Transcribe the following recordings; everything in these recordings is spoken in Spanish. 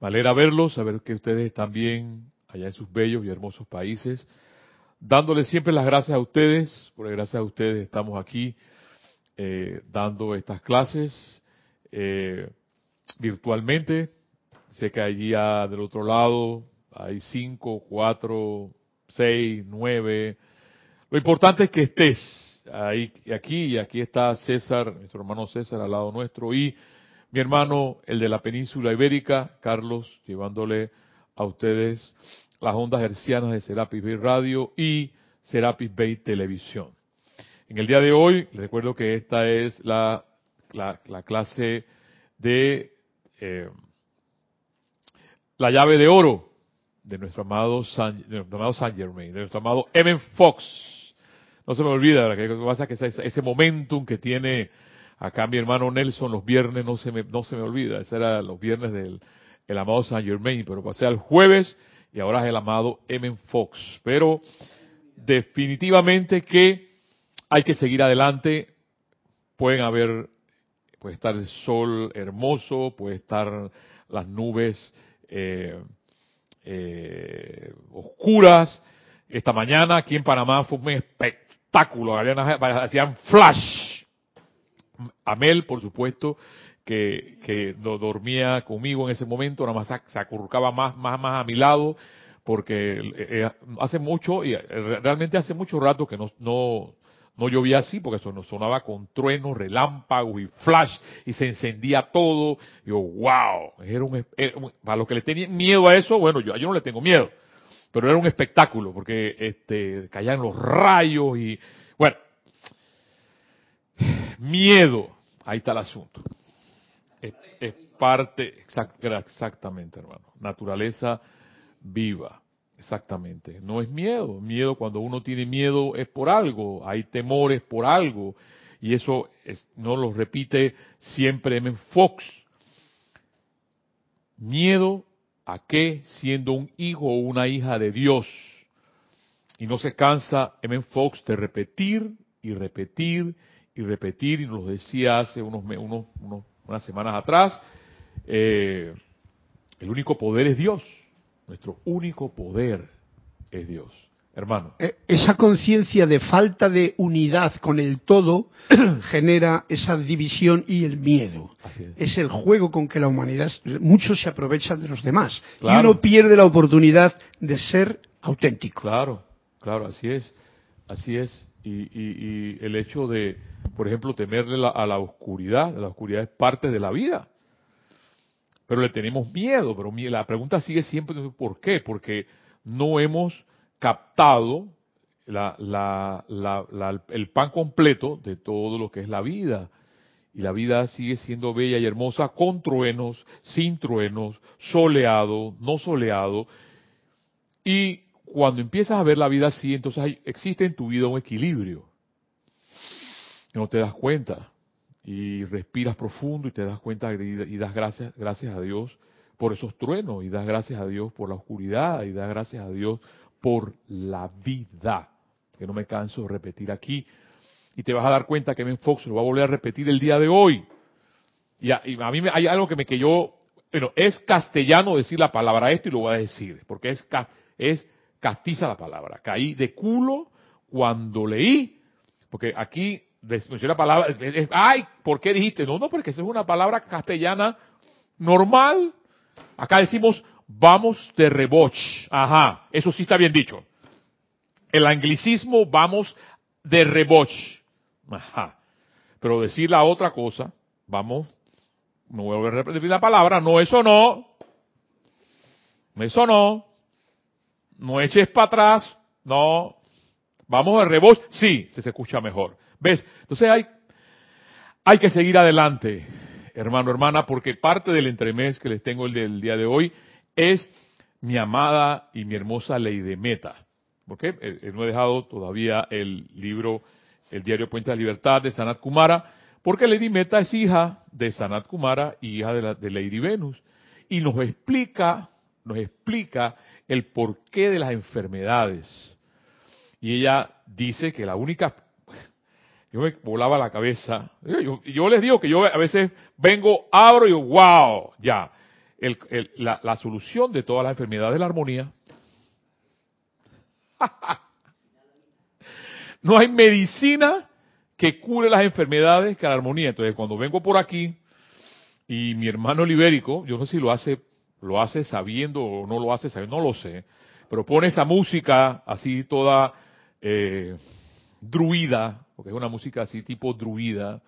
Me alegra verlos, saber que ustedes están bien allá en sus bellos y hermosos países. Dándoles siempre las gracias a ustedes, porque gracias a ustedes estamos aquí eh, dando estas clases eh, virtualmente. Sé que allí del otro lado hay cinco, cuatro, seis, nueve. Lo importante es que estés ahí, aquí, y aquí está César, nuestro hermano César al lado nuestro, y mi hermano, el de la península ibérica, Carlos, llevándole a ustedes las ondas hercianas de Serapis Bay Radio y Serapis Bay Televisión. En el día de hoy, les recuerdo que esta es la, la, clase de eh, la llave de oro de nuestro amado San, de nuestro amado Saint Germain, de nuestro amado Evan Fox. No se me olvida, lo que pasa que ese momentum que tiene acá mi hermano Nelson los viernes no se me, no se me olvida, ese era los viernes del el amado Saint Germain, pero pasé al jueves y ahora es el amado Evan Fox. Pero definitivamente que hay que seguir adelante, pueden haber, puede estar el sol hermoso, puede estar las nubes eh, eh, oscuras. Esta mañana aquí en Panamá fue un espectáculo, hacían flash. Amel, por supuesto, que, que dormía conmigo en ese momento, nada más se acurrucaba más, más, más a mi lado, porque eh, eh, hace mucho, y realmente hace mucho rato que no, no, no llovía así, porque eso sonaba con truenos, relámpagos y flash, y se encendía todo. Yo, wow, era un, para los que le tenían miedo a eso, bueno, yo, yo no le tengo miedo, pero era un espectáculo, porque este, caían los rayos y, miedo, ahí está el asunto. Es, parte, exact, exactamente, hermano, naturaleza viva. Exactamente. No es miedo. Miedo, cuando uno tiene miedo, es por algo. Hay temores por algo. Y eso no lo repite siempre M. Fox. Miedo a qué siendo un hijo o una hija de Dios. Y no se cansa M. Fox de repetir y repetir y repetir. Y nos lo decía hace unos, unos, unas semanas atrás. Eh, el único poder es Dios. Nuestro único poder es Dios. Hermano. Eh, esa conciencia de falta de unidad con el todo genera esa división y el miedo. es. el juego con que la humanidad, muchos se aprovechan de los demás. Y uno pierde la oportunidad de ser auténtico. Claro, claro, así es. Así es. Y, el hecho de, por ejemplo, temerle a la oscuridad, la oscuridad es parte de la vida pero le tenemos miedo. Pero la pregunta sigue siempre, ¿por qué? Porque no hemos captado el pan completo de todo lo que es la vida. Y la vida sigue siendo bella y hermosa con truenos, sin truenos, soleado, no soleado. Y cuando empiezas a ver la vida así, entonces existe en tu vida un equilibrio. No te das cuenta y respiras profundo y te das cuenta y, das gracias, gracias a Dios por esos truenos y das gracias a Dios por la oscuridad y das gracias a Dios por la vida, que no me canso de repetir aquí. Y te vas a dar cuenta que Ben Fox lo va a volver a repetir el di de hoy. Y a, mí me, hay algo que me que yo, bueno, es castellano decir la palabra esto y lo voy a decir, porque es, es castiza la palabra. Caí de culo cuando leí, porque aquí la palabra, ay, ¿por qué dijiste? No, no, porque esa es una palabra castellana normal. Acá decimos, vamos de reboch. Ajá, eso sí está bien dicho. El anglicismo, vamos de reboch. Ajá. Pero decir la otra cosa, vamos, no voy a repetir la palabra, no, eso no. Eso no. No eches para atrás, no. Vamos de reboch, sí, se escucha mejor. ¿Ves? Entonces hay, hay que seguir adelante, hermano, hermana, porque parte del entremés que les tengo el del día de hoy es mi amada y mi hermosa ley de meta. ¿Por qué? Eh, eh, no he dejado todavía el libro, el diario Puente de la Libertad de Sanat Kumara, porque Lady Meta es hija de Sanat Kumara y hija de, la, de Lady Venus. Y nos explica, nos explica el porqué de las enfermedades. Y ella dice que la única yo me volaba la cabeza. Yo, yo, les digo que yo a veces vengo, abro y wow, ya. la, solución de todas las enfermedades de la armonía. no hay medicina que cure las enfermedades que la armonía. Entonces, cuando vengo por aquí y mi hermano libérico, yo no sé si lo hace, lo hace sabiendo o no lo hace sabiendo, no lo sé, pero pone esa música así toda eh, druida, porque es una música así tipo druida,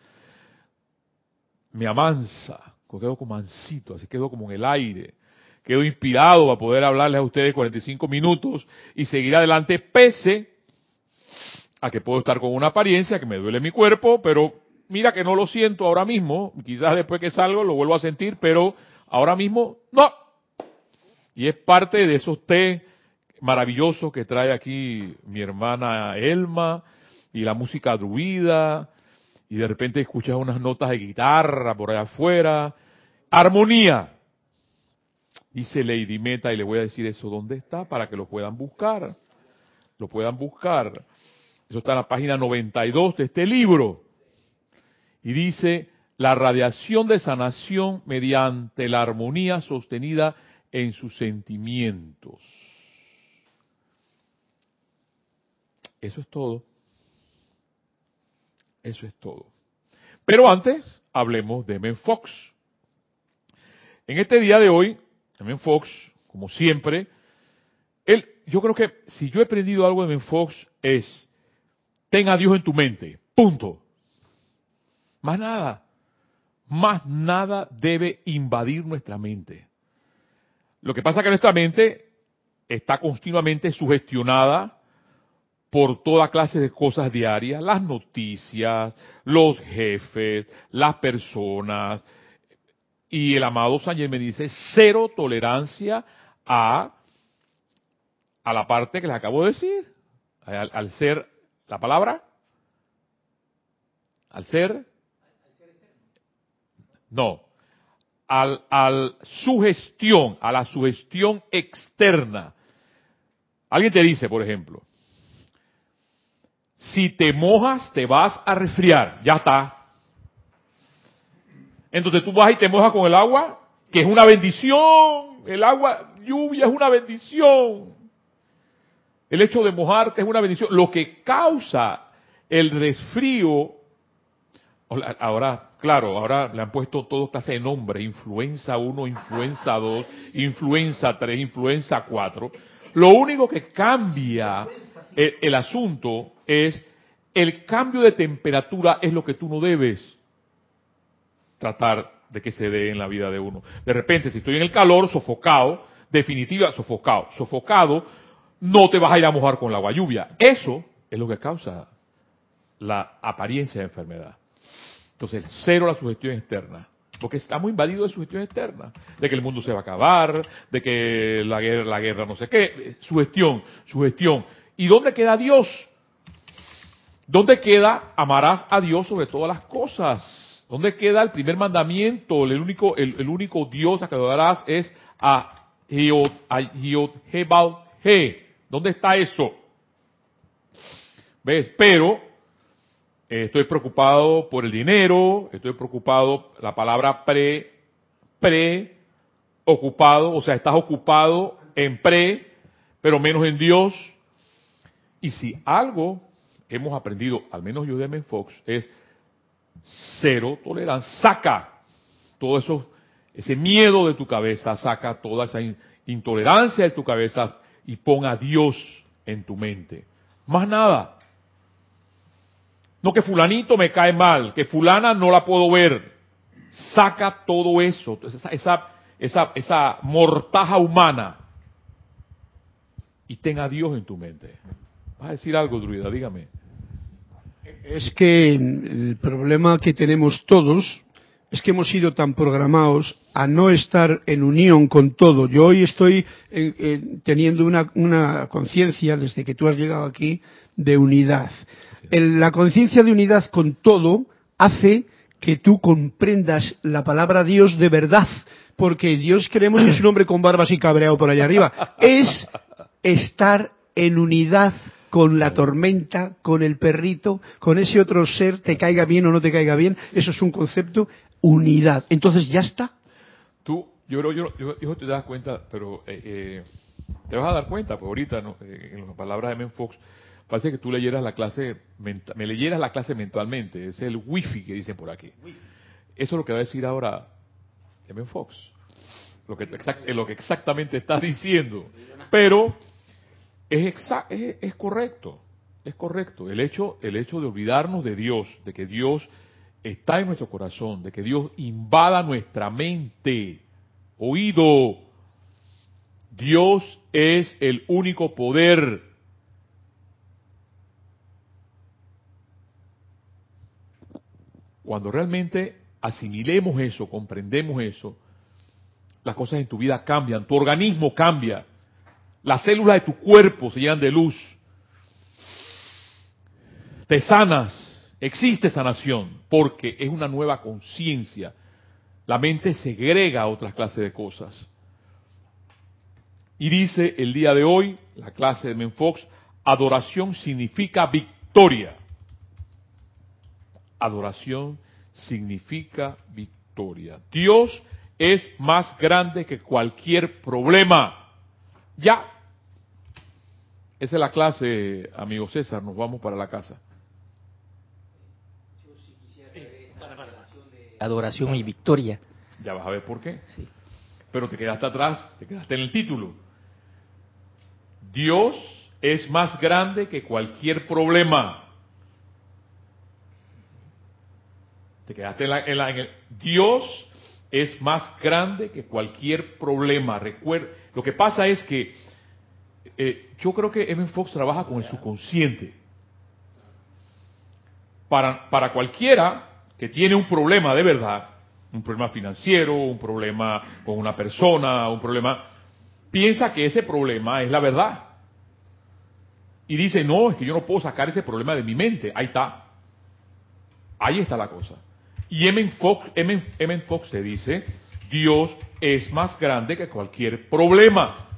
me amansa, quedo como mansito, así quedo como en el aire, quedo inspirado a poder hablarles a ustedes 45 minutos y seguir adelante pese a que puedo estar con una apariencia que me duele mi cuerpo, pero mira que no lo siento ahora mismo, quizás después que salgo lo vuelvo a sentir, pero ahora mismo no. Y es parte de esos té maravillosos que trae aquí mi hermana Elma y la música druida y de repente escuchas unas notas de guitarra por allá afuera. Armonía. Dice Lady Meta y le voy a decir eso dónde está para que lo puedan buscar. Lo puedan buscar. Eso está en la página 92 de este libro. Y dice, la radiación de sanación mediante la armonía sostenida en sus sentimientos. Eso es todo. Eso es todo. Pero antes, hablemos de Men Fox. En este día de hoy, Men Fox, como siempre, él, yo creo que si yo he aprendido algo de Men Fox es, ten a Dios en tu mente, punto. Más nada, más nada debe invadir nuestra mente. Lo que pasa es que nuestra mente está continuamente sugestionada por toda clase de cosas diarias, las noticias, los jefes, las personas. Y el amado Sánchez me dice cero tolerancia a, a la parte que les acabo de decir, al, ser la palabra, al ser, no, al, al sugestión, a la sugestión externa. Alguien te dice, por ejemplo, si te mojas te vas a resfriar, ya está. Entonces tú vas y te mojas con el agua, que es una bendición. El agua, lluvia es una bendición. El hecho de mojarte es una bendición. Lo que causa el resfrío, ahora, claro, ahora le han puesto todo clase de nombre, influenza 1, influenza 2, influenza 3, influenza 4. Lo único que cambia el, asunto es el cambio de temperatura es lo que tú no debes tratar de que se dé en la vida de uno. De repente, si estoy en el calor, sofocado, definitiva, sofocado, sofocado, no te vas a ir a mojar con la agua lluvia. Eso es lo que causa la apariencia de enfermedad. Entonces, cero la sugestión externa. Porque estamos invadidos de sugestión externa. De que el mundo se va a acabar, de que la guerra, la guerra no sé qué. Sugestión, sugestión. ¿Y dónde queda Dios? ¿Dónde queda amarás a Dios sobre todas las cosas? ¿Dónde queda el primer mandamiento? El único, el, único Dios a que adorarás es a He. ¿Dónde está eso? ¿Ves? Pero eh, estoy preocupado por el dinero, estoy preocupado, la palabra pre, pre, ocupado, o sea, estás ocupado en pre, pero menos en Dios. Y si algo hemos aprendido, al menos yo de Men Fox, es cero tolerancia. Saca todo eso, ese miedo de tu cabeza, saca toda esa intolerancia de tu cabeza y pon a Dios en tu mente. Más nada. No que fulanito me cae mal, que fulana no la puedo ver. Saca todo eso, esa, esa, esa, esa mortaja humana y ten a Dios en tu mente. Vas a decir algo, druida, dígame. Es que el problema que tenemos todos es que hemos sido tan programados a no estar en unión con todo. Yo hoy estoy eh, eh, teniendo una, conciencia, desde que tú has llegado aquí, de unidad. la conciencia de unidad con todo hace que tú comprendas la palabra Dios de verdad, porque Dios creemos que es un hombre con barbas y cabreado por allá arriba. Es estar en unidad con la tormenta, con el perrito, con ese otro ser, te caiga bien o no te caiga bien, eso es un concepto unidad. Entonces ya está. Tú, Yo creo, yo, yo, te das cuenta, pero eh, eh, te vas a dar cuenta, pues ahorita, ¿no? Eh, en las palabras de Men Fox, parece que tú leyeras la clase, me leyeras la clase mentalmente, es el wifi que dicen por aquí. Eso es lo que va a decir ahora Men Fox, lo que, lo que exactamente está diciendo. Pero es, es, correcto, es correcto. El hecho, el hecho de olvidarnos de Dios, de que Dios está en nuestro corazón, de que Dios invada nuestra mente, oído. Dios es el único poder. Cuando realmente asimilemos eso, comprendemos eso, las cosas en tu vida cambian, tu organismo cambia, las células de tu cuerpo se llenan de luz, te sanas, existe sanación, porque es una nueva conciencia la mente segrega otras clases de cosas. Y dice el día de hoy, la clase de Menfox, adoración significa victoria. Adoración significa victoria. Dios es más grande que cualquier problema. Ya. Esa es la clase, amigo César. Nos vamos para la casa. adoración y victoria. Ya vas a ver por qué. Sí. Pero te quedaste atrás, te quedaste en el título. Dios es más grande que cualquier problema. Te quedaste en, la, en, el, Dios es más grande que cualquier problema. Recuerda, lo que pasa es que eh, yo creo que Evan Fox trabaja con el subconsciente. Para, para cualquiera, que tiene un problema de verdad, un problema financiero, un problema con una persona, un problema, piensa que ese problema es la verdad. Y dice, no, es que yo no puedo sacar ese problema de mi mente. Ahí está. Ahí está la cosa. Y M. Fox, M. Fox te dice, Dios es más grande que cualquier problema.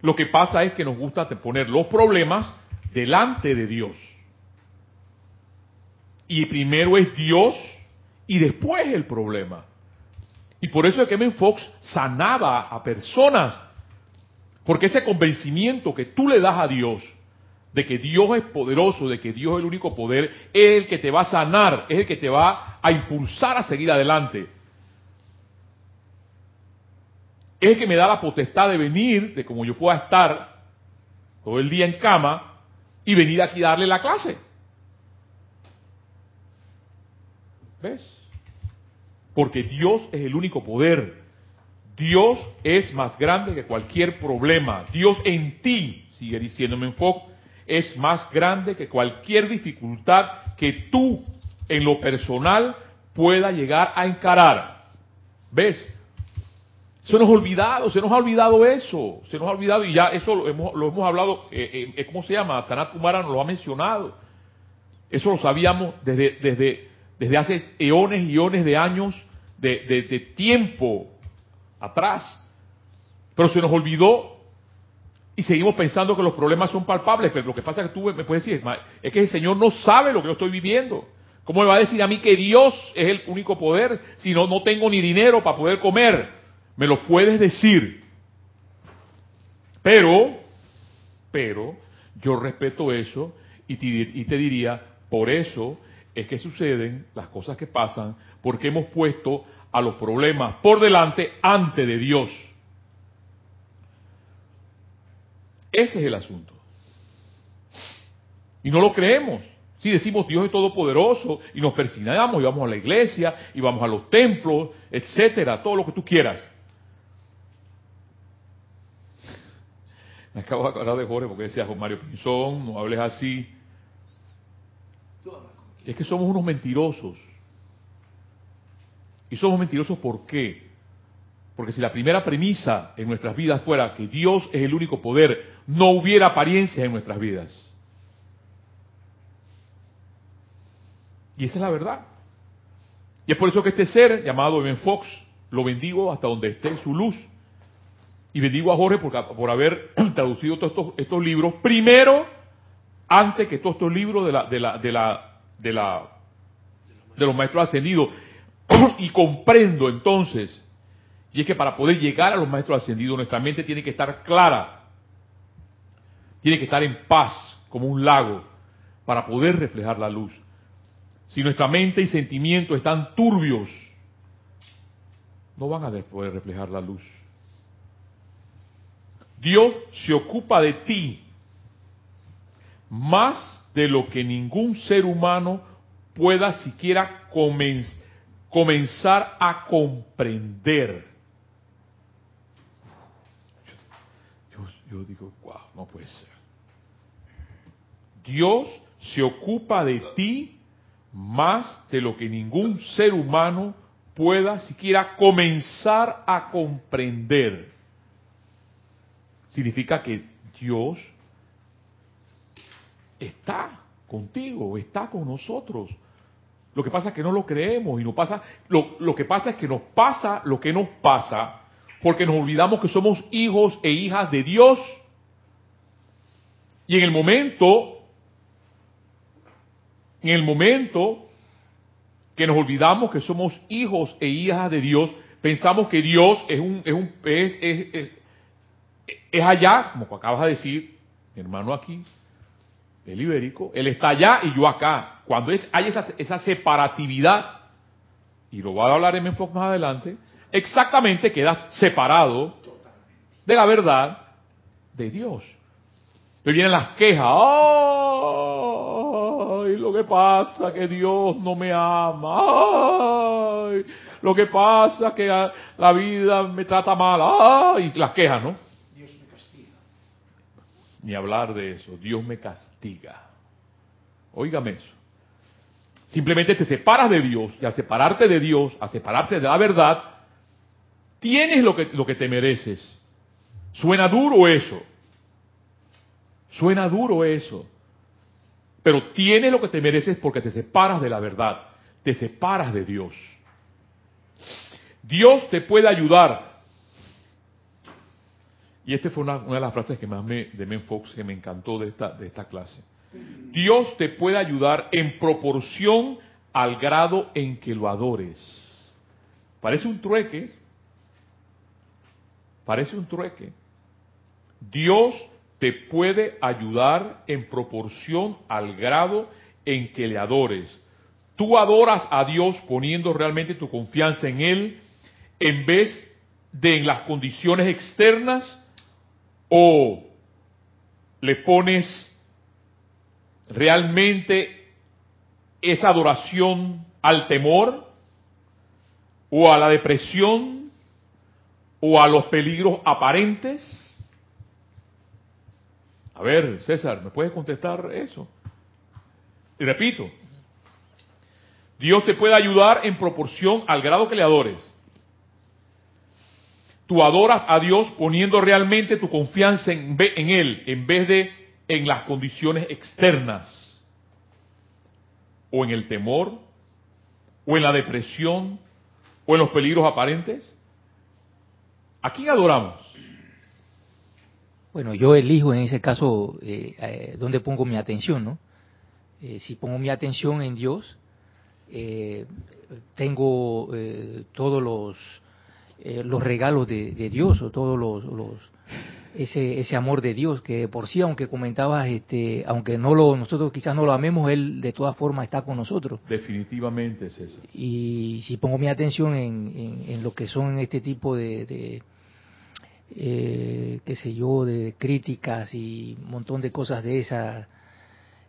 Lo que pasa es que nos gusta poner los problemas delante de Dios. Y primero es Dios y después el problema. Y por eso es que Kevin Fox sanaba a personas. Porque ese convencimiento que tú le das a Dios, de que Dios es poderoso, de que Dios es el único poder, es el que te va a sanar, es el que te va a impulsar a seguir adelante. Es el que me da la potestad de venir, de como yo pueda estar todo el día en cama y venir aquí a darle la clase. ¿Ves? Porque Dios es el único poder. Dios es más grande que cualquier problema. Dios en ti, sigue diciéndome en es más grande que cualquier dificultad que tú en lo personal pueda llegar a encarar. ¿Ves? Se nos ha olvidado, se nos ha olvidado eso, se nos ha olvidado y ya eso lo hemos, lo hemos hablado, eh, eh, ¿cómo se llama? Sanat Kumara nos lo ha mencionado. Eso lo sabíamos desde, desde, desde hace eones y eones de años, de, tiempo atrás. Pero se nos olvidó y seguimos pensando que los problemas son palpables, pero lo que pasa es que tú me puedes decir, es que el Señor no sabe lo que yo estoy viviendo. ¿Cómo me va a decir a mí que Dios es el único poder si no, no tengo ni dinero para poder comer? Me lo puedes decir. Pero, pero, yo respeto eso y y te diría, por eso es que suceden las cosas que pasan porque hemos puesto a los problemas por delante ante de Dios. Ese es el asunto. Y no lo creemos. Si decimos Dios es todopoderoso y nos persignamos y vamos a la iglesia y vamos a los templos, etcétera, todo lo que tú quieras. Me acabo de acordar de Jorge porque decía Juan Mario Pinzón, no hables así. Es que somos unos mentirosos. Y somos mentirosos ¿por qué? Porque si la primera premisa en nuestras vidas fuera que Dios es el único poder, no hubiera apariencias en nuestras vidas. Y esa es la verdad. Y es por eso que este ser llamado Ben Fox lo bendigo hasta donde esté su luz. Y bendigo a Jorge por, por haber traducido todos estos, estos, libros. Primero, antes que todos estos libros de la, de la, de la de, los maestros ascendidos. y comprendo entonces Y es que para poder llegar a los maestros ascendidos, nuestra mente tiene que estar clara, tiene que estar en paz, como un lago, para poder reflejar la luz. Si nuestra mente y sentimientos están turbios, no van a poder reflejar la luz. Dios se ocupa de ti más de lo que ningún ser humano pueda siquiera comenzar a comprender. Yo, digo, wow, no puede ser. Dios se ocupa de ti más de lo que ningún ser humano pueda siquiera comenzar a comprender. Significa que Dios está contigo, está con nosotros. Lo que pasa es que no lo creemos y no pasa, lo, lo que pasa es que nos pasa lo que nos pasa porque nos olvidamos que somos hijos e hijas de Dios. Y en el momento, en el momento que nos olvidamos que somos hijos e hijas de Dios, pensamos que Dios es un, es un, es, allá, como acabas de decir, mi hermano aquí, el ibérico, él está allá y yo acá. Cuando hay esa, esa separatividad, y lo voy a hablar en enfoque más adelante, exactamente quedas separado de la verdad de Dios. Me vienen las quejas, ¡ay! Lo que pasa que Dios no me ama, ¡ay! Lo que pasa que la vida me trata mal, ¡ay! Las quejas, ¿no? ni hablar de eso. Dios me castiga. Óigame eso. Simplemente te separas de Dios y al separarte de Dios, al separarte de la verdad, tienes lo que, lo que te mereces. Suena duro eso. Suena duro eso. Pero tienes lo que te mereces porque te separas de la verdad. Te separas de Dios. Dios te puede ayudar y esta fue una, de las frases que más me, de Fox que me encantó de esta, de esta clase. Dios te puede ayudar en proporción al grado en que lo adores. Parece un trueque. Parece un trueque. Dios te puede ayudar en proporción al grado en que le adores. Tú adoras a Dios poniendo realmente tu confianza en Él en vez de en las condiciones externas o le pones realmente esa adoración al temor o a la depresión o a los peligros aparentes? A ver, César, ¿me puedes contestar eso? Y repito, Dios te puede ayudar en proporción al grado que le adores. Tú adoras a Dios poniendo realmente tu confianza en, Él en vez de en las condiciones externas, o en el temor, o en la depresión, o en los peligros aparentes. ¿A quién adoramos? Bueno, yo elijo en ese caso eh, eh, dónde pongo mi atención, ¿no? Eh, si pongo mi atención en Dios, tengo todos los eh, los regalos de, Dios o todos los, ese, ese amor de Dios que por sí aunque comentabas este aunque no lo nosotros quizás no lo amemos él de todas formas está con nosotros definitivamente es eso y si pongo mi atención en, lo que son este tipo de, eh, qué sé yo de críticas y un montón de cosas de esas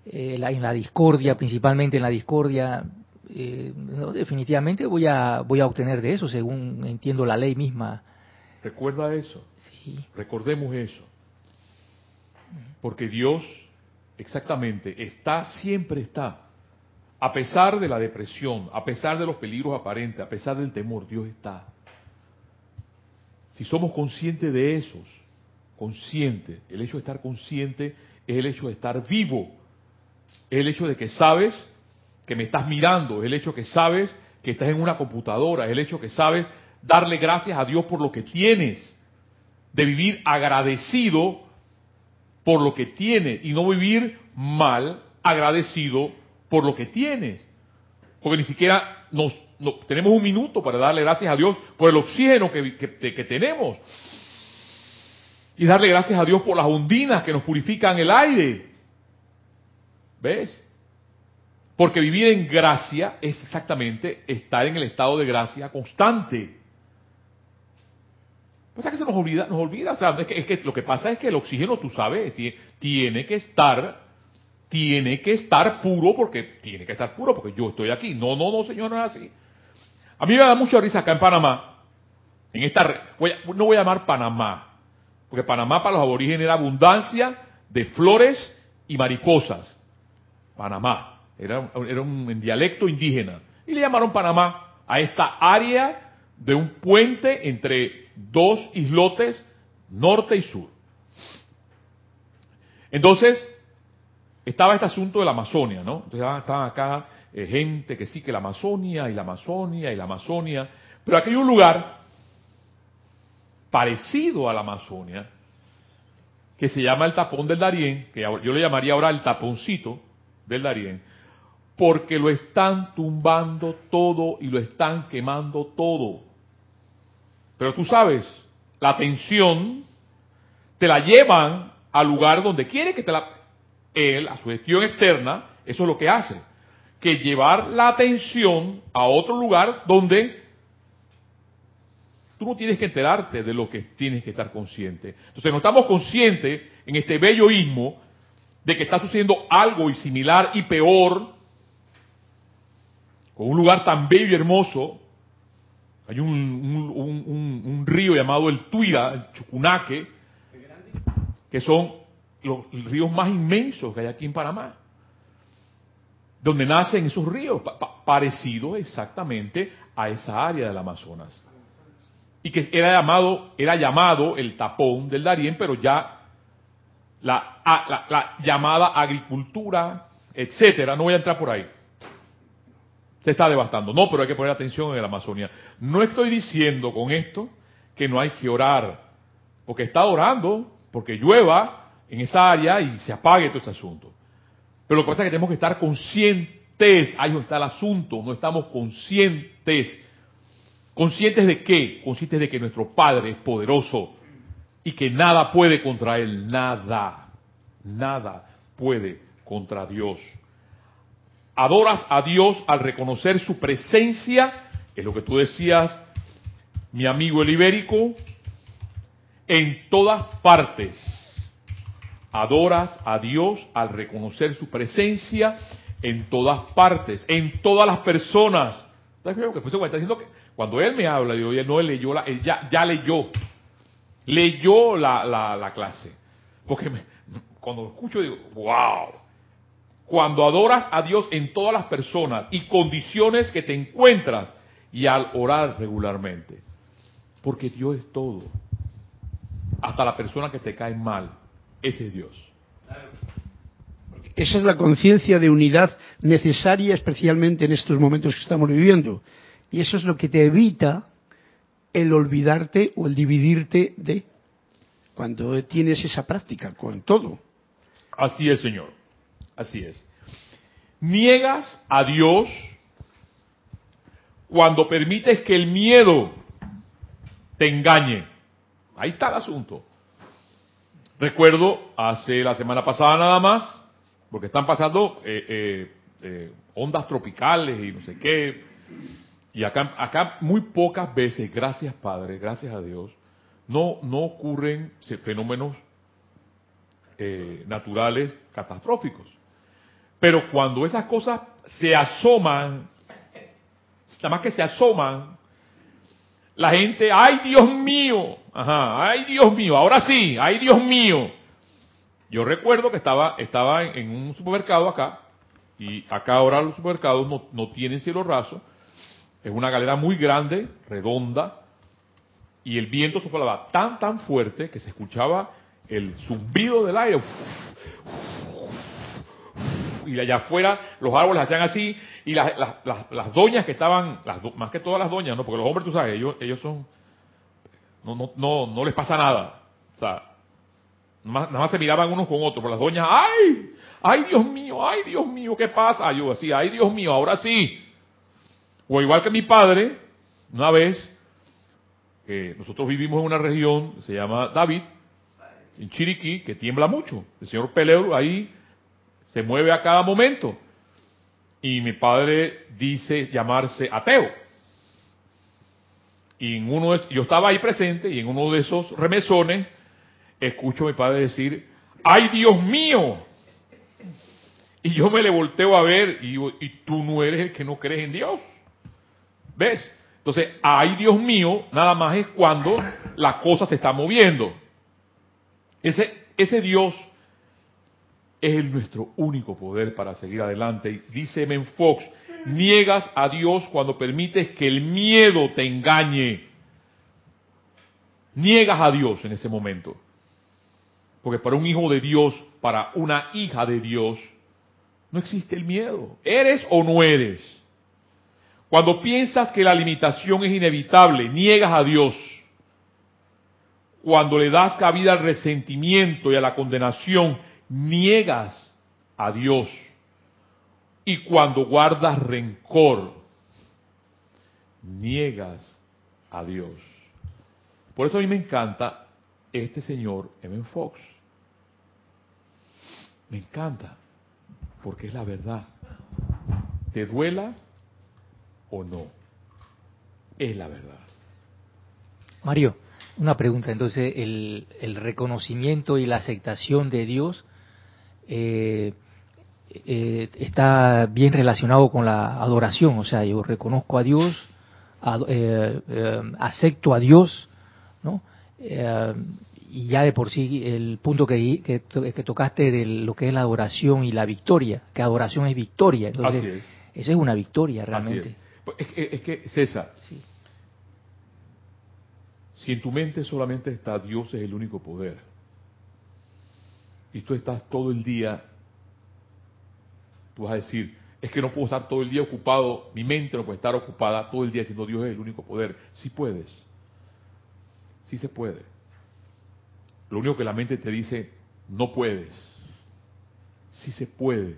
eh, en la discordia principalmente en la discordia eh, no, definitivamente voy a, voy a obtener de eso, según entiendo la ley misma. Recuerda eso. Sí. Recordemos eso. Porque Dios, exactamente, está, siempre está. A pesar de la depresión, a pesar de los peligros aparentes, a pesar del temor, Dios está. Si somos conscientes de esos, conscientes, el hecho de estar consciente es el hecho de estar vivo, es el hecho de que sabes que me estás mirando, es el hecho que sabes que estás en una computadora, es el hecho que sabes darle gracias a Dios por lo que tienes, de vivir agradecido por lo que tienes y no vivir mal agradecido por lo que tienes. Porque ni siquiera nos tenemos un minuto para darle gracias a Dios por el oxígeno que, tenemos. Y darle gracias a Dios por las ondinas que nos purifican el aire. ¿Ves? Porque vivir en gracia es exactamente estar en el estado de gracia constante. Pues que se nos olvida, nos olvida, o sea, es que, es que, lo que pasa es que el oxígeno, tú sabes, tiene que estar, tiene que estar puro porque tiene que estar puro porque yo estoy aquí. No, no, no, señor, no es así. A mí me da mucha risa acá en Panamá, en esta, no voy a llamar Panamá, porque Panamá para los aborígenes era abundancia de flores y mariposas. Panamá, era, era un dialecto indígena. Y le llamaron Panamá a esta área de un puente entre dos islotes norte y sur. Entonces, estaba este asunto de la Amazonia, ¿no? Entonces estaban acá eh, gente que sí, que la Amazonia y la Amazonia y la Amazonia, pero aquí hay un lugar parecido a la Amazonia, que se llama el tapón del Darién, que yo le llamaría ahora el taponcito del Darién, porque lo están tumbando todo y lo están quemando todo. Pero tú sabes, la atención te la llevan al lugar donde quiere que te la... Él, a su gestión externa, eso es lo que hace. Que llevar la atención a otro lugar donde tú no tienes que enterarte de lo que tienes que estar consciente. Entonces no estamos conscientes en este bello de que está sucediendo algo y similar y peor con un lugar tan bello y hermoso hay un, río llamado el Tuira, el Chucunaque, que son los ríos más inmensos que hay aquí en Panamá. Donde nacen esos ríos, parecidos exactamente a esa área del Amazonas. Y que era llamado, era llamado el tapón del Darién, pero ya la, la, la llamada agricultura, etcétera, no voy a entrar por ahí se está devastando. No, pero hay que poner atención en la Amazonia. No estoy diciendo con esto que no hay que orar, porque está orando, porque llueva en esa área y se apague todo ese asunto. Pero lo que pasa es que tenemos que estar conscientes, ahí está el asunto, no estamos conscientes. ¿Conscientes de qué? Conscientes de que nuestro Padre es poderoso y que nada puede contra Él, nada, nada puede contra Dios adoras a Dios al reconocer su presencia, es lo que tú decías, mi amigo el ibérico, en todas partes. Adoras a Dios al reconocer su presencia en todas partes, en todas las personas. cuando él me habla, digo, no leyó la, ya, ya leyó, leyó la, la, la clase. Porque cuando escucho digo, wow, cuando adoras a Dios en todas las personas y condiciones que te encuentras y al orar regularmente. Porque Dios es todo. Hasta la persona que te cae mal, ese es Dios. Esa es la conciencia de unidad necesaria especialmente en estos momentos que estamos viviendo. Y eso es lo que te evita el olvidarte o el dividirte de cuando tienes esa práctica con todo. Así es, Señor. Así es. Niegas a Dios cuando permites que el miedo te engañe. Ahí está el asunto. Recuerdo hace la semana pasada nada más, porque están pasando eh, eh, eh, ondas tropicales y no sé qué. Y acá, muy pocas veces, gracias Padre, gracias a Dios, no, no ocurren fenómenos naturales catastróficos. Pero cuando esas cosas se asoman, nada más que se asoman, la gente, ay Dios mío, ajá, ay Dios mío, ahora sí, ay Dios mío. Yo recuerdo que estaba, estaba en, un supermercado acá, y acá ahora los supermercados no, no tienen cielo raso, es una galera muy grande, redonda, y el viento soplaba tan, tan fuerte que se escuchaba el zumbido del aire y allá afuera los árboles hacían así, y las, las, las, doñas que estaban, las, más que todas las doñas, ¿no? Porque los hombres, tú sabes, ellos, ellos son, no, no, no, no les pasa nada. O sea, nada más, se miraban unos con otros, pero las doñas, ¡ay! ¡Ay, Dios mío! ¡Ay, Dios mío! ¿Qué pasa? Yo así, ¡ay, Dios mío! Ahora sí. O igual que mi padre, una vez, nosotros vivimos en una región, se llama David, en Chiriquí, que tiembla mucho. El señor Peleu ahí se mueve a cada momento. Y mi padre dice llamarse ateo. Y en uno yo estaba ahí presente y en uno de esos remesones escucho a mi padre decir, ¡ay Dios mío! Y yo me le volteo a ver ¿y tú no eres el que no crees en Dios? ¿Ves? Entonces, ¡ay Dios mío! Nada más es cuando la cosa se está moviendo. Ese, ese Dios es nuestro único poder para seguir adelante. Dice Men Fox, niegas a Dios cuando permites que el miedo te engañe. Niegas a Dios en ese momento. Porque para un hijo de Dios, para una hija de Dios, no existe el miedo. ¿Eres o no eres? Cuando piensas que la limitación es inevitable, niegas a Dios. Cuando le das cabida al resentimiento y a la condenación, niegas a Dios. Y cuando guardas rencor, niegas a Dios. Por eso a mí me encanta este señor M. Fox. Me encanta, porque es la verdad. Te duela o no, es la verdad. Mario, una pregunta. Entonces, el, el reconocimiento y la aceptación de Dios eh, eh, está bien relacionado con la adoración, o sea, yo reconozco a Dios, eh, eh, acepto a Dios, ¿no? y ya de por sí el punto que, que, tocaste de lo que es la adoración y la victoria, que adoración es victoria, entonces esa es una victoria realmente. Pues es. es que, César, si en tu mente solamente está Dios es el único poder, y tú estás todo el día Tú vas a decir, es que no puedo estar todo el día ocupado, mi mente no puede estar ocupada todo el día diciendo Dios es el único poder. Sí puedes, sí se puede. Lo único que la mente te dice, no puedes. Sí se puede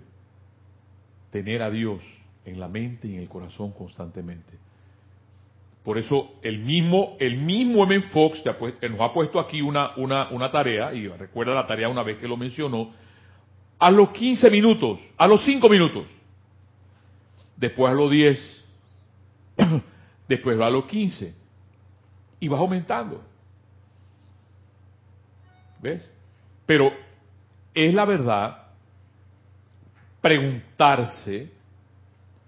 tener a Dios en la mente y en el corazón constantemente. Por eso el mismo, el mismo M. Fox nos ha puesto aquí una, una, una tarea, y recuerda la tarea una vez que lo mencionó, a los 15 minutos, a los 5 minutos, después a los 10, después a los 15, y vas aumentando. ¿Ves? Pero es la verdad preguntarse,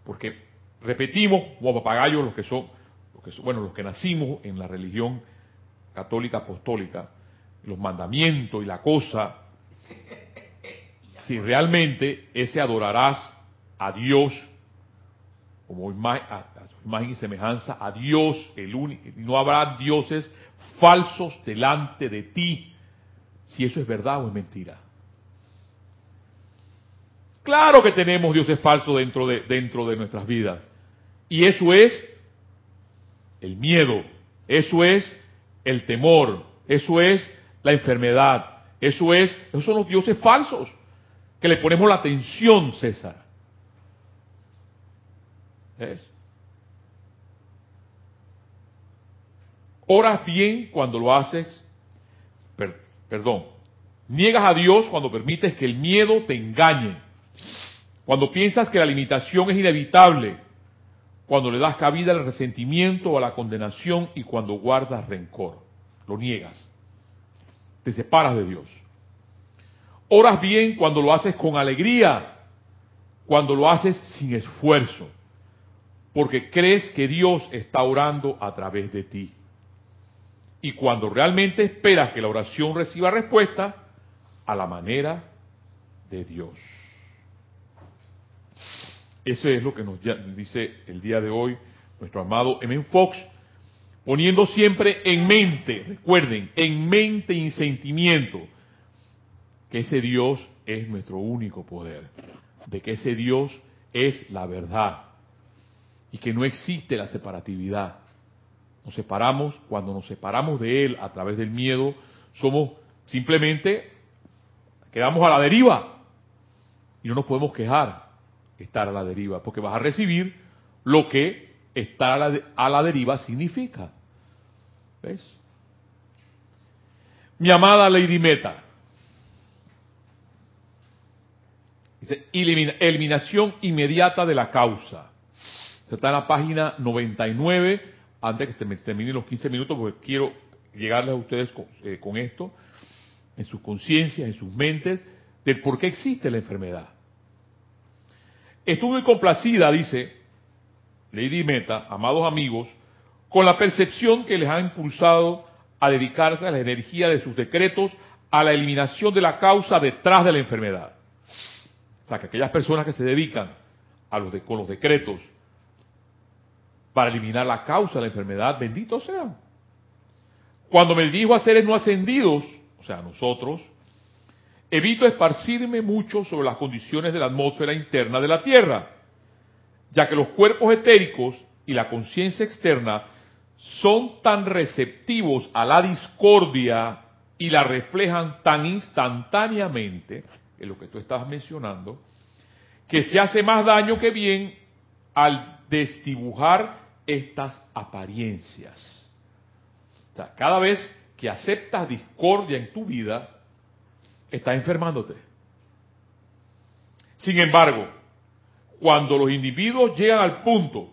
porque repetimos, como papagayos, los que son, bueno, los que nacimos en la religión católica apostólica, los mandamientos y la cosa, si realmente ese adorarás a Dios como imagen, y semejanza a Dios, el único, no habrá dioses falsos delante de ti, si eso es verdad o es mentira. Claro que tenemos dioses falsos dentro de, dentro de nuestras vidas. Y eso es el miedo, eso es el temor, eso es la enfermedad, eso es, esos son los dioses falsos que le ponemos la atención, César. ¿Ves? Oras bien cuando lo haces, perdón, niegas a Dios cuando permites que el miedo te engañe, cuando piensas que la limitación es inevitable, cuando le das cabida al resentimiento o a la condenación y cuando guardas rencor, lo niegas, te separas de Dios. Oras bien cuando lo haces con alegría, cuando lo haces sin esfuerzo, porque crees que Dios está orando a través de ti. Y cuando realmente esperas que la oración reciba respuesta, a la manera de Dios. Eso es lo que nos dice el día de hoy nuestro amado M. Fox, poniendo siempre en mente, recuerden, en mente y sentimiento, que ese Dios es nuestro único poder, de que ese Dios es la verdad y que no existe la separatividad. Nos separamos, cuando nos separamos de Él a través del miedo, somos simplemente, quedamos a la deriva y no nos podemos quejar estar a la deriva, porque vas a recibir lo que estar a la, deriva significa. ¿Ves? Mi amada Lady Meta. Dice, eliminación inmediata de la causa. Está en la página 99, antes que se terminen los 15 minutos, porque quiero llegarles a ustedes eh, con, esto, en sus conciencias, en sus mentes, del por qué existe la enfermedad. Estuve complacida, dice Lady Meta, amados amigos, con la percepción que les ha impulsado a dedicarse a la energía de sus decretos a la eliminación de la causa detrás de la enfermedad. O sea, que aquellas personas que se dedican a los con los decretos para eliminar la causa de la enfermedad, benditos sean. Cuando me dijo a seres no ascendidos, o sea, nosotros, evito esparcirme mucho sobre las condiciones de la atmósfera interna de la Tierra, ya que los cuerpos etéricos y la conciencia externa son tan receptivos a la discordia y la reflejan tan instantáneamente, en lo que tú estabas mencionando, que se hace más daño que bien al desdibujar estas apariencias. Cada vez que aceptas discordia en tu vida, estás enfermándote. Sin embargo, cuando los individuos llegan al punto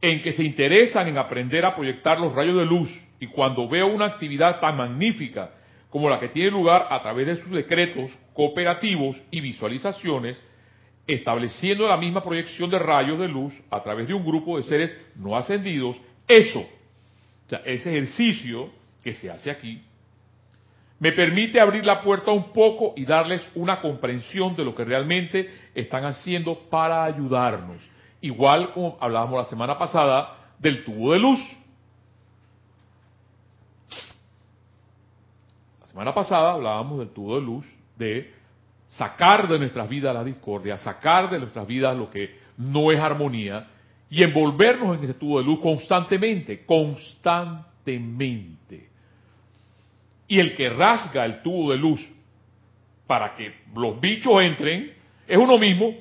en que se interesan en aprender a proyectar los rayos de luz y cuando veo una actividad tan magnífica como la que tiene lugar a través de sus decretos cooperativos y visualizaciones, estableciendo la misma proyección de rayos de luz a través de un grupo de seres no ascendidos, eso ese ejercicio que se hace aquí me permite abrir la puerta un poco y darles una comprensión de lo que realmente están haciendo para ayudarnos. Igual como hablábamos la semana pasada del tubo de luz. La semana pasada hablábamos del tubo de luz, de sacar de nuestras vidas la discordia, sacar de nuestras vidas lo que no es armonía y envolvernos en ese tubo de luz constantemente, constantemente. Y el que rasga el tubo de luz para que los bichos entren es uno mismo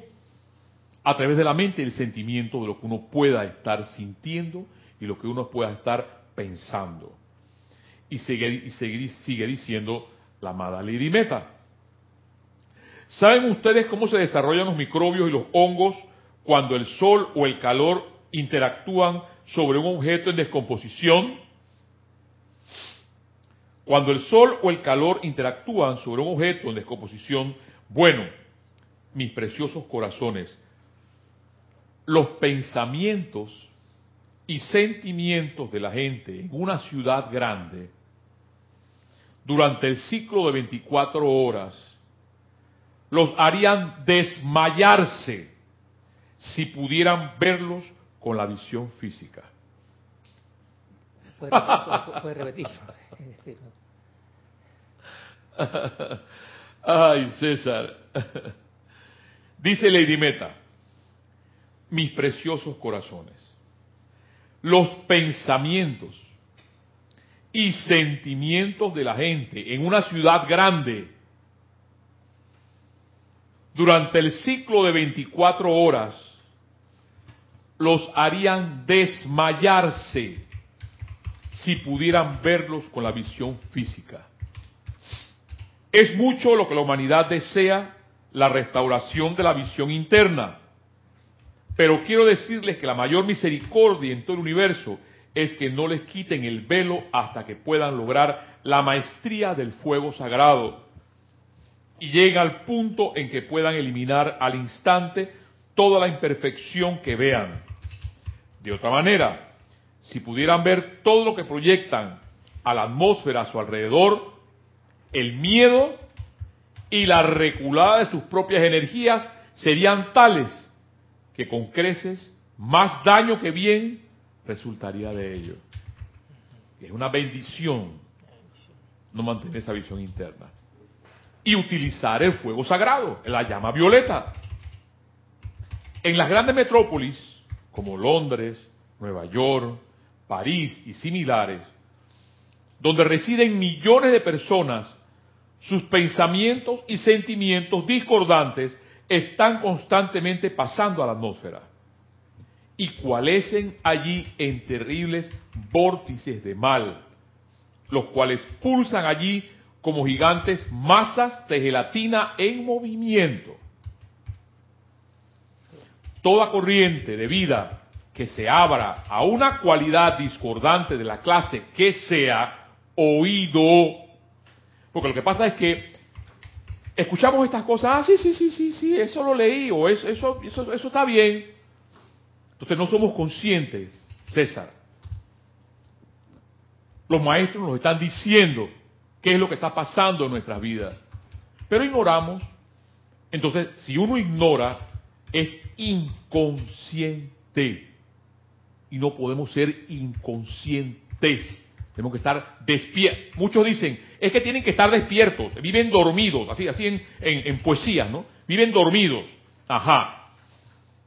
a través de la mente el sentimiento de lo que uno pueda estar sintiendo y lo que uno pueda estar pensando. Y sigue, y sigue, diciendo la amada Lady Meta. ¿Saben ustedes cómo se desarrollan los microbios y los hongos cuando el sol o el calor interactúan sobre un objeto en descomposición, cuando el sol o el calor interactúan sobre un objeto en descomposición, bueno, mis preciosos corazones, los pensamientos y sentimientos de la gente en una ciudad grande durante el ciclo de 24 horas los harían desmayarse si pudieran verlos con la visión física. Puede, repetir. Ay, César. Dice Lady Meta, mis preciosos corazones, los pensamientos y sentimientos de la gente en una ciudad grande durante el ciclo de 24 horas los harían desmayarse si pudieran verlos con la visión física. Es mucho lo que la humanidad desea, la restauración de la visión interna. Pero quiero decirles que la mayor misericordia en todo el universo es que no les quiten el velo hasta que puedan lograr la maestría del fuego sagrado y llega al punto en que puedan eliminar al instante toda la imperfección que vean. De otra manera, si pudieran ver todo lo que proyectan a la atmósfera a su alrededor, el miedo y la reculada de sus propias energías serían tales que con creces más daño que bien resultaría de ello. Es una bendición no mantener esa visión interna y utilizar el fuego sagrado, la llama violeta. En las grandes metrópolis, como Londres, Nueva York, París y similares, donde residen millones de personas, sus pensamientos y sentimientos discordantes están constantemente pasando a la atmósfera. y cualecen allí en terribles vórtices de mal, los cuales pulsan allí como gigantes masas de gelatina en movimiento. Toda corriente de vida que se abra a una cualidad discordante de la clase que sea oído, porque lo que pasa es que escuchamos estas cosas, ah, sí, sí, sí, sí, sí, eso lo leí, o eso, eso, eso, está bien. Entonces no somos conscientes, César. Los maestros nos están diciendo qué es lo que está pasando en nuestras vidas. Pero ignoramos. Entonces, si uno ignora, es inconsciente. Y no podemos ser inconscientes. Tenemos que estar despiertos. Muchos dicen, es que tienen que estar despiertos. Viven dormidos, así, así en, en poesía, ¿no? Viven dormidos. Ajá.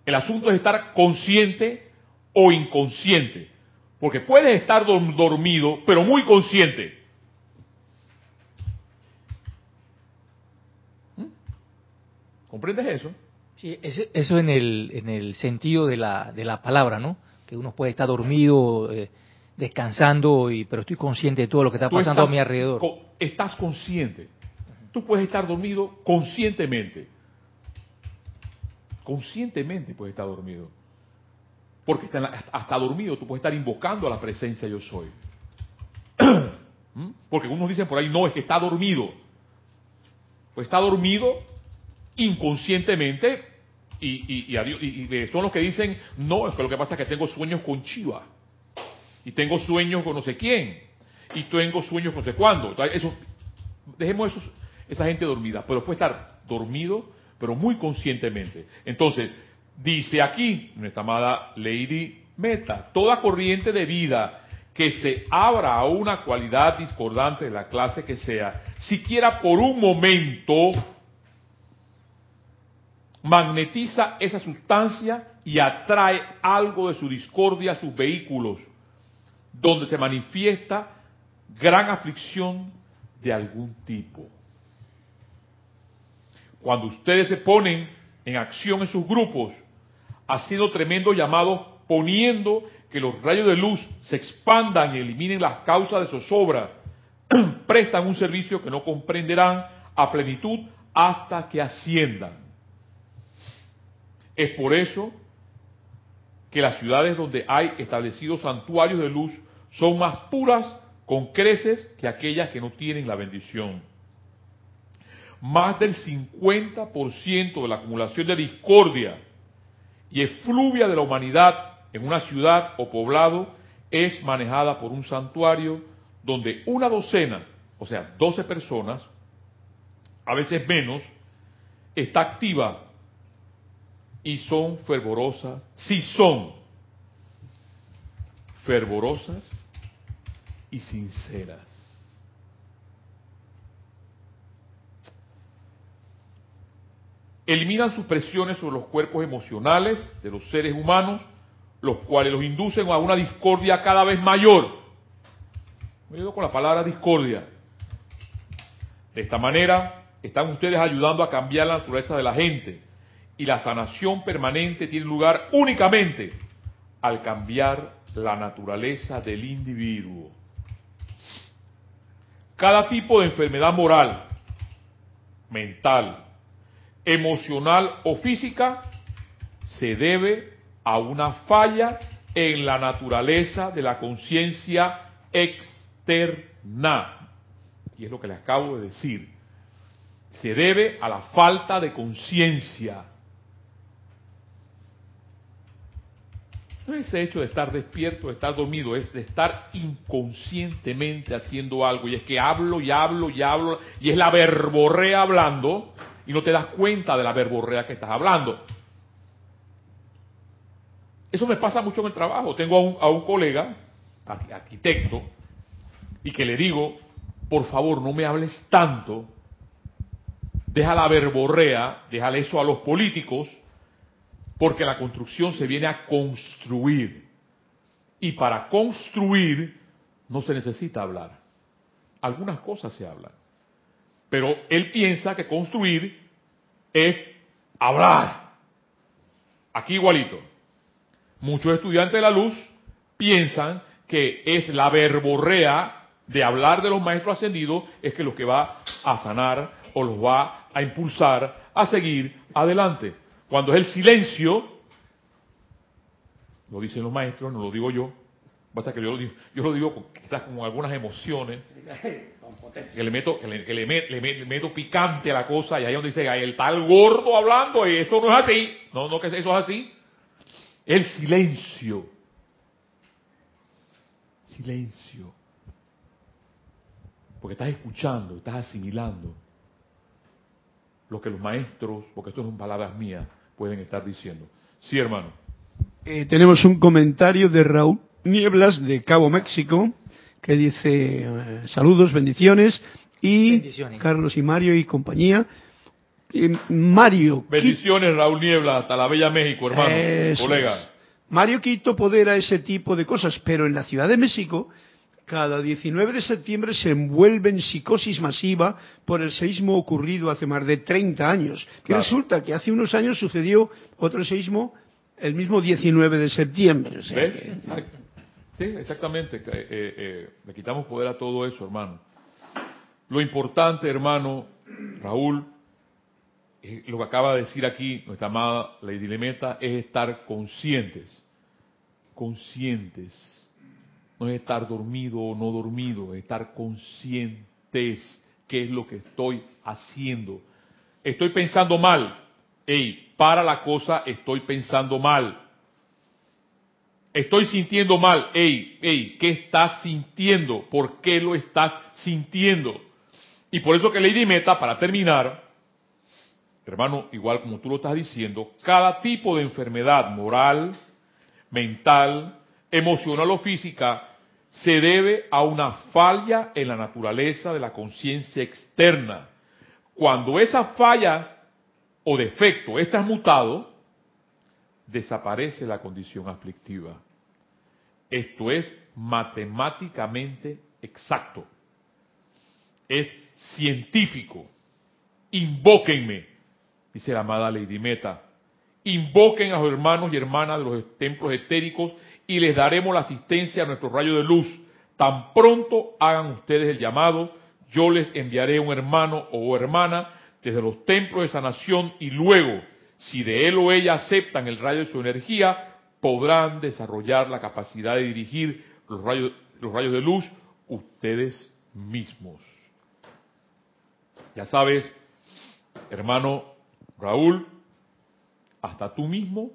El asunto es estar consciente o inconsciente. Porque puedes estar dormido, pero muy consciente. ¿Comprendes eso? Sí, eso en el, en el sentido de la, de la palabra, ¿no? Que uno puede estar dormido, eh, descansando, y, pero estoy consciente de todo lo que está pasando a mi alrededor. estás consciente. Tú puedes estar dormido conscientemente. Conscientemente puedes estar dormido. Porque hasta dormido tú puedes estar invocando a la presencia yo soy. ¿Mm? Porque unos dicen por ahí, no, es que está dormido. Pues está dormido inconscientemente y, y, son los que dicen, no, es que lo que pasa es que tengo sueños con Chiva y tengo sueños con no sé quién y tengo sueños con no sé cuándo. Eso, dejemos esa gente dormida, pero puede estar dormido, pero muy conscientemente. Entonces, dice aquí nuestra amada Lady Meta, toda corriente de vida que se abra a una cualidad discordante de la clase que sea, siquiera por un momento, magnetiza esa sustancia y atrae algo de su discordia a sus vehículos, donde se manifiesta gran aflicción de algún tipo. Cuando ustedes se ponen en acción en sus grupos, ha sido tremendo llamado poniendo que los rayos de luz se expandan y eliminen las causas de zozobra, prestan un servicio que no comprenderán a plenitud hasta que asciendan. Es por eso que las ciudades donde hay establecidos santuarios de luz son más puras con creces que aquellas que no tienen la bendición. Más del 50% de la acumulación de discordia y efluvia de la humanidad en una ciudad o poblado es manejada por un santuario donde una docena, o sea, 12 personas, a veces menos, está activa y son fervorosas, si son fervorosas y sinceras. Eliminan sus presiones sobre los cuerpos emocionales de los seres humanos, los cuales los inducen a una discordia cada vez mayor. Me digo con la palabra discordia. De esta manera, están ustedes ayudando a cambiar la naturaleza de la gente y la sanación permanente tiene lugar únicamente al cambiar la naturaleza del individuo. Cada tipo de enfermedad moral, mental, emocional o física se debe a una falla en la naturaleza de la conciencia externa. Y es lo que le acabo de decir. Se debe a la falta de conciencia. No es hecho de estar despierto, de estar dormido, es de estar inconscientemente haciendo algo. Y es que hablo y hablo y hablo, y es la verborrea hablando, y no te das cuenta de la verborrea que estás hablando. Eso me pasa mucho en el trabajo. Tengo a un, a un colega, arquitecto, y que le digo, por favor, no me hables tanto, deja la verborrea, déjale eso a los políticos, porque la construcción se viene a construir. Y para construir no se necesita hablar. Algunas cosas se hablan. Pero él piensa que construir es hablar. Aquí igualito. Muchos estudiantes de la luz piensan que es la verborrea de hablar de los maestros ascendidos es que lo que va a sanar o los va a impulsar a seguir adelante. Cuando es el silencio, lo dicen los maestros, no lo digo yo, basta que yo lo digo, yo lo digo quizás con algunas emociones, que le meto, que le, meto picante a la cosa y ahí donde dice, el tal gordo hablando, y eso no es así, no, no que eso es así, el silencio, silencio, porque estás escuchando, estás asimilando lo que los maestros, porque esto son palabras mías, pueden estar diciendo. Sí, hermano. Eh, tenemos un comentario de Raúl Nieblas de Cabo México que dice eh, saludos, bendiciones y Carlos y Mario y compañía. Mario. Bendiciones, Raúl Nieblas, hasta la Bella México, hermano, colega. Mario Quito podera ese tipo de cosas, pero en la Ciudad de México cada 19 de septiembre se envuelve en psicosis masiva por el seísmo ocurrido hace más de 30 años. Que resulta que hace unos años sucedió otro seísmo el mismo 19 de septiembre. ¿Ves? Sí, exactamente. Eh, eh, eh, le quitamos poder a todo eso, hermano. Lo importante, hermano, Raúl, lo que acaba de decir aquí nuestra amada Lady Lemeta, es estar conscientes. Conscientes no es estar dormido o no dormido, es estar conscientes qué es lo que estoy haciendo. Estoy pensando mal. Ey, para la cosa, estoy pensando mal. Estoy sintiendo mal. Ey, ey, ¿qué estás sintiendo? ¿Por qué lo estás sintiendo? Y por eso que Lady Meta, para terminar, hermano, igual como tú lo estás diciendo, cada tipo de enfermedad moral, mental, emocional o física se debe a una falla en la naturaleza de la conciencia externa. Cuando esa falla o defecto es transmutado, desaparece la condición aflictiva. Esto es matemáticamente exacto. Es científico. Invóquenme, dice la amada Lady Meta. Invoquen a los hermanos y hermanas de los templos etéricos y les daremos la asistencia a nuestro rayo de luz. Tan pronto hagan ustedes el llamado, yo les enviaré un hermano o hermana desde los templos de sanación y luego, si de él o ella aceptan el rayo de su energía, podrán desarrollar la capacidad de dirigir los rayos, los rayos de luz ustedes mismos. Ya sabes, hermano Raúl, hasta tú mismo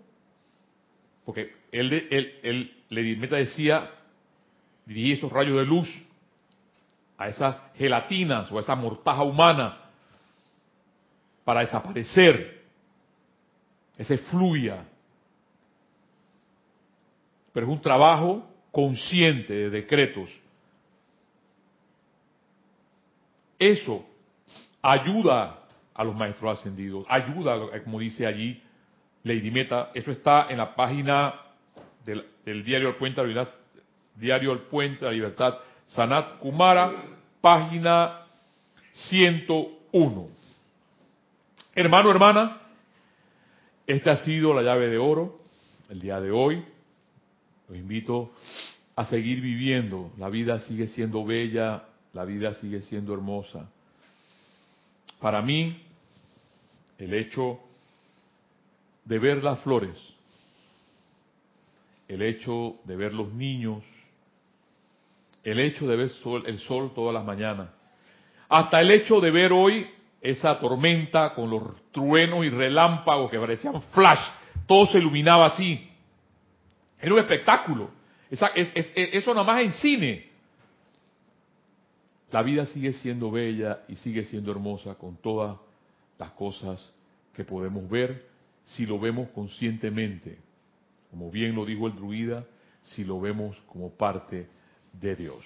porque él, él, él Meta decía, dirigir esos rayos de luz a esas gelatinas o a esa mortaja humana para desaparecer. Ese fluya. Pero es un trabajo consciente de decretos. Eso ayuda a los maestros ascendidos, ayuda, como dice allí, Lady Meta. Eso está en la página del, diario El Puente Libertad, diario El Puente de la Libertad, Sanat Kumara, página 101. Hermano, hermana, esta ha sido la llave de oro el día de hoy. Los invito a seguir viviendo. La vida sigue siendo bella, la vida sigue siendo hermosa. Para mí, el hecho de ver las flores, el hecho de ver los niños, el hecho de ver el sol todas las mañanas, hasta el hecho de ver hoy esa tormenta con los truenos y relámpagos que parecían flash, todo se iluminaba así. Era un espectáculo. eso nada más en cine. La vida sigue siendo bella y sigue siendo hermosa con todas las cosas que podemos ver si lo vemos conscientemente, como bien lo dijo el druida, si lo vemos como parte de Dios.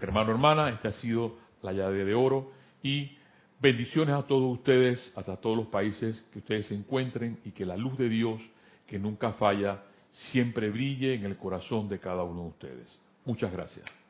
Hermano, hermana, esta ha sido la llave de oro y bendiciones a todos ustedes, hasta todos los países que ustedes se encuentren y que la luz de Dios, que nunca falla, siempre brille en el corazón de cada uno de ustedes. Muchas gracias.